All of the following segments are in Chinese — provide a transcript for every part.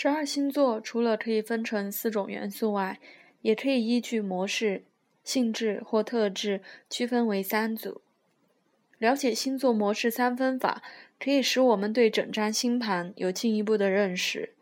十二星座除了可以分成四种元素外，也可以依据模式、性质或特质区分为三组。了解星座模式三分法，可以使我们对整张星盘有进一步的认识。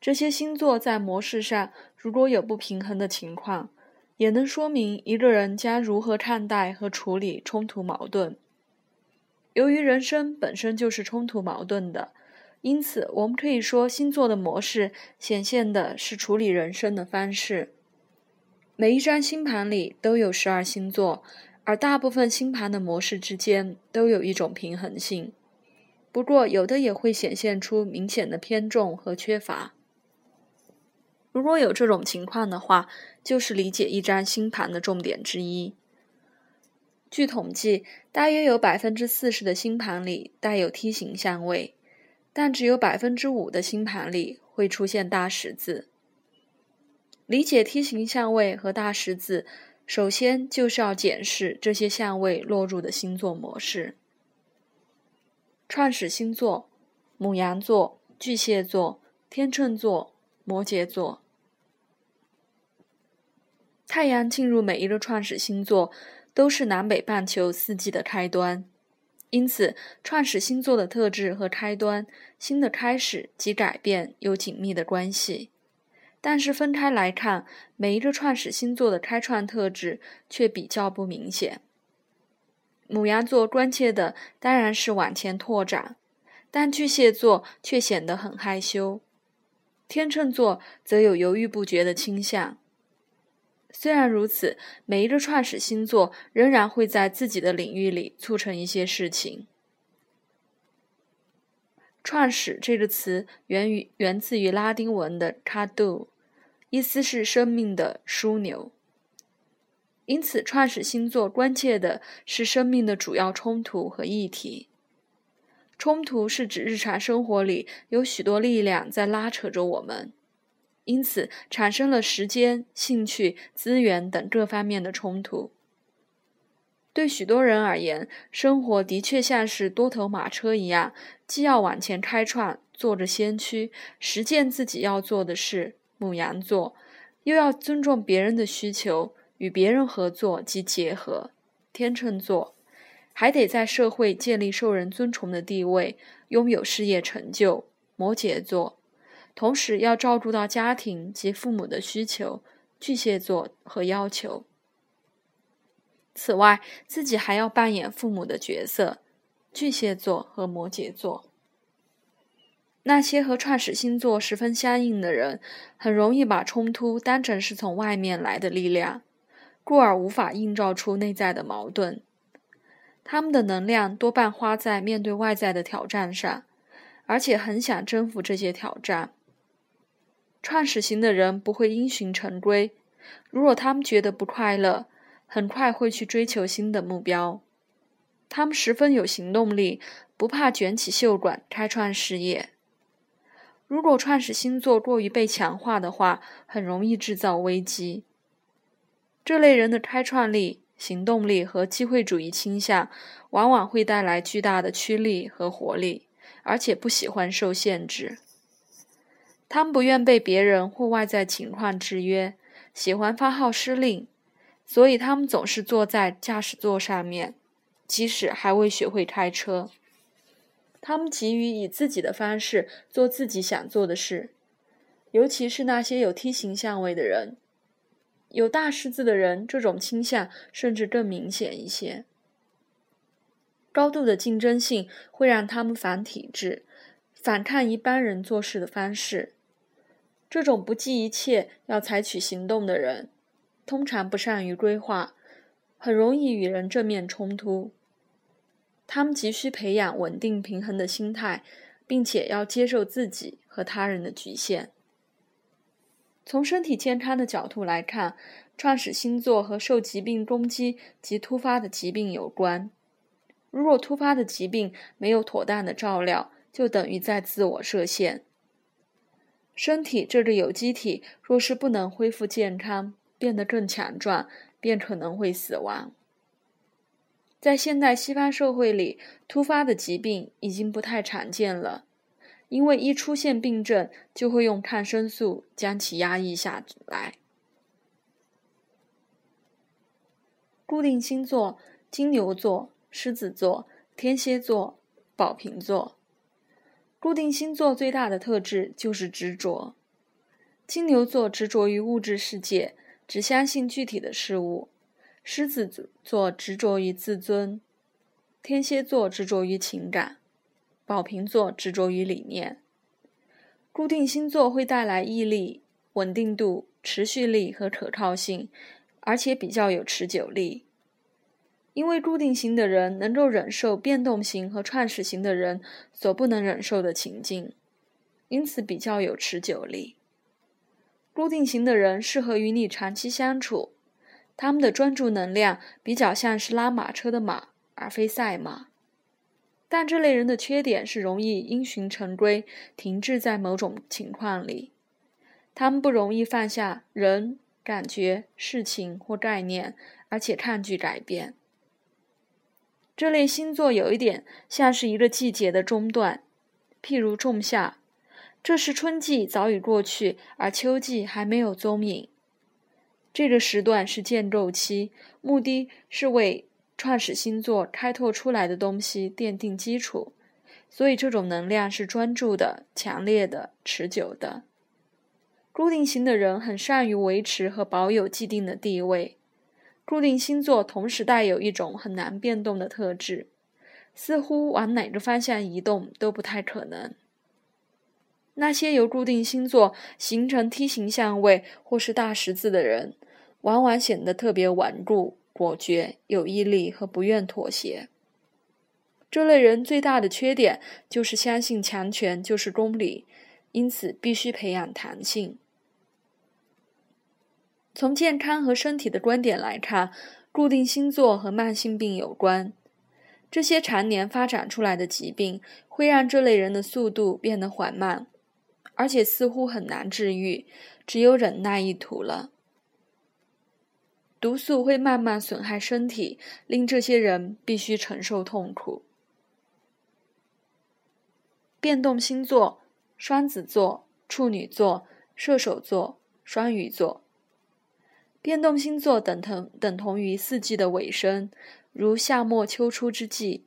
这些星座在模式上如果有不平衡的情况，也能说明一个人将如何看待和处理冲突矛盾。由于人生本身就是冲突矛盾的，因此我们可以说，星座的模式显现的是处理人生的方式。每一张星盘里都有十二星座。而大部分星盘的模式之间都有一种平衡性，不过有的也会显现出明显的偏重和缺乏。如果有这种情况的话，就是理解一张星盘的重点之一。据统计，大约有百分之四十的星盘里带有梯形相位，但只有百分之五的星盘里会出现大十字。理解梯形相位和大十字。首先就是要检视这些相位落入的星座模式。创始星座：母羊座、巨蟹座、天秤座、摩羯座。太阳进入每一个创始星座，都是南北半球四季的开端，因此创始星座的特质和开端、新的开始及改变有紧密的关系。但是分开来看，每一个创始星座的开创特质却比较不明显。母羊座关切的当然是往前拓展，但巨蟹座却显得很害羞，天秤座则有犹豫不决的倾向。虽然如此，每一个创始星座仍然会在自己的领域里促成一些事情。创始这个词源于源自于拉丁文的 “cado”，意思是生命的枢纽。因此，创始星座关切的是生命的主要冲突和议题。冲突是指日常生活里有许多力量在拉扯着我们，因此产生了时间、兴趣、资源等各方面的冲突。对许多人而言，生活的确像是多头马车一样，既要往前开创，做着先驱，实践自己要做的事（母羊座），又要尊重别人的需求，与别人合作及结合（天秤座），还得在社会建立受人尊崇的地位，拥有事业成就（摩羯座），同时要照顾到家庭及父母的需求（巨蟹座）和要求。此外，自己还要扮演父母的角色，巨蟹座和摩羯座。那些和创始星座十分相应的人，很容易把冲突当成是从外面来的力量，故而无法映照出内在的矛盾。他们的能量多半花在面对外在的挑战上，而且很想征服这些挑战。创始型的人不会因循成规，如果他们觉得不快乐。很快会去追求新的目标，他们十分有行动力，不怕卷起袖管开创事业。如果创始星座过于被强化的话，很容易制造危机。这类人的开创力、行动力和机会主义倾向，往往会带来巨大的驱力和活力，而且不喜欢受限制。他们不愿被别人或外在情况制约，喜欢发号施令。所以他们总是坐在驾驶座上面，即使还未学会开车。他们急于以自己的方式做自己想做的事，尤其是那些有梯形相位的人。有大狮子的人，这种倾向甚至更明显一些。高度的竞争性会让他们反体制，反抗一般人做事的方式。这种不计一切要采取行动的人。通常不善于规划，很容易与人正面冲突。他们急需培养稳定平衡的心态，并且要接受自己和他人的局限。从身体健康的角度来看，创始星座和受疾病攻击及突发的疾病有关。如果突发的疾病没有妥当的照料，就等于在自我设限。身体这个有机体若是不能恢复健康，变得更强壮，便可能会死亡。在现代西方社会里，突发的疾病已经不太常见了，因为一出现病症，就会用抗生素将其压抑下来。固定星座：金牛座、狮子座、天蝎座、宝瓶座。固定星座最大的特质就是执着。金牛座执着于物质世界，只相信具体的事物；狮子座执着于自尊；天蝎座执着于情感；宝瓶座执着于理念。固定星座会带来毅力、稳定度、持续力和可靠性，而且比较有持久力。因为固定型的人能够忍受变动型和创始型的人所不能忍受的情境，因此比较有持久力。固定型的人适合与你长期相处，他们的专注能量比较像是拉马车的马，而非赛马。但这类人的缺点是容易因循成规，停滞在某种情况里。他们不容易放下人、感觉、事情或概念，而且抗拒改变。这类星座有一点像是一个季节的中断，譬如仲夏，这时春季早已过去，而秋季还没有踪影。这个时段是建构期，目的是为创始星座开拓出来的东西奠定基础，所以这种能量是专注的、强烈的、持久的。固定型的人很善于维持和保有既定的地位。固定星座同时带有一种很难变动的特质，似乎往哪个方向移动都不太可能。那些由固定星座形成梯形相位或是大十字的人，往往显得特别顽固、果决、有毅力和不愿妥协。这类人最大的缺点就是相信强权就是公理，因此必须培养弹性。从健康和身体的观点来看，固定星座和慢性病有关。这些常年发展出来的疾病会让这类人的速度变得缓慢，而且似乎很难治愈，只有忍耐一途了。毒素会慢慢损害身体，令这些人必须承受痛苦。变动星座：双子座、处女座、射手座、双鱼座。变动星座等同等同于四季的尾声，如夏末秋初之际。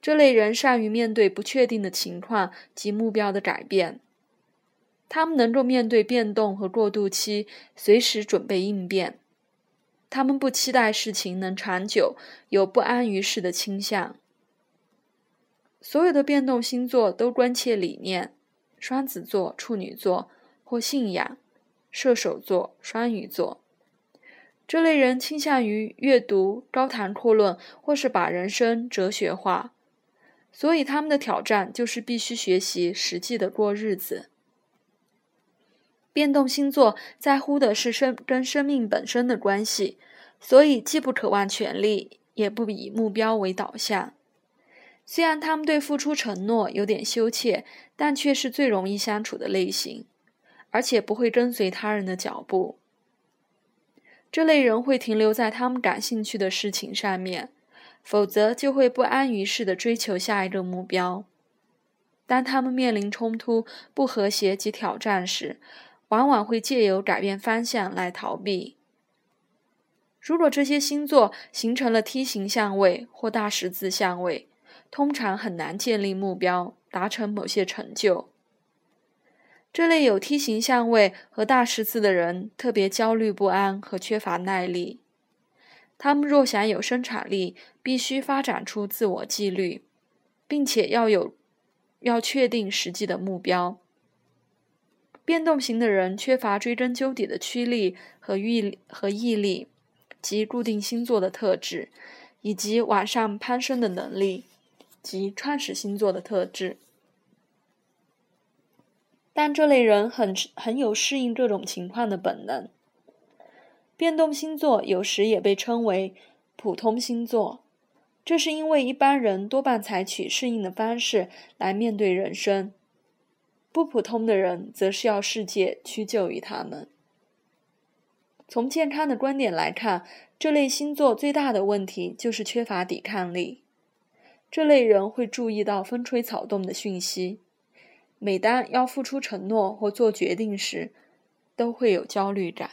这类人善于面对不确定的情况及目标的改变，他们能够面对变动和过渡期，随时准备应变。他们不期待事情能长久，有不安于世的倾向。所有的变动星座都关切理念：双子座、处女座或信仰；射手座、双鱼座。这类人倾向于阅读高谈阔论，或是把人生哲学化，所以他们的挑战就是必须学习实际的过日子。变动星座在乎的是生跟生命本身的关系，所以既不渴望权力，也不以目标为导向。虽然他们对付出承诺有点羞怯，但却是最容易相处的类型，而且不会跟随他人的脚步。这类人会停留在他们感兴趣的事情上面，否则就会不安于世的追求下一个目标。当他们面临冲突、不和谐及挑战时，往往会借由改变方向来逃避。如果这些星座形成了梯形相位或大十字相位，通常很难建立目标，达成某些成就。这类有梯形相位和大十字的人特别焦虑不安和缺乏耐力。他们若想有生产力，必须发展出自我纪律，并且要有要确定实际的目标。变动型的人缺乏追根究底的驱力和毅和毅力，及固定星座的特质，以及往上攀升的能力，及创始星座的特质。但这类人很很有适应这种情况的本能。变动星座有时也被称为普通星座，这是因为一般人多半采取适应的方式来面对人生，不普通的人则是要世界屈就于他们。从健康的观点来看，这类星座最大的问题就是缺乏抵抗力。这类人会注意到风吹草动的讯息。每当要付出承诺或做决定时，都会有焦虑感。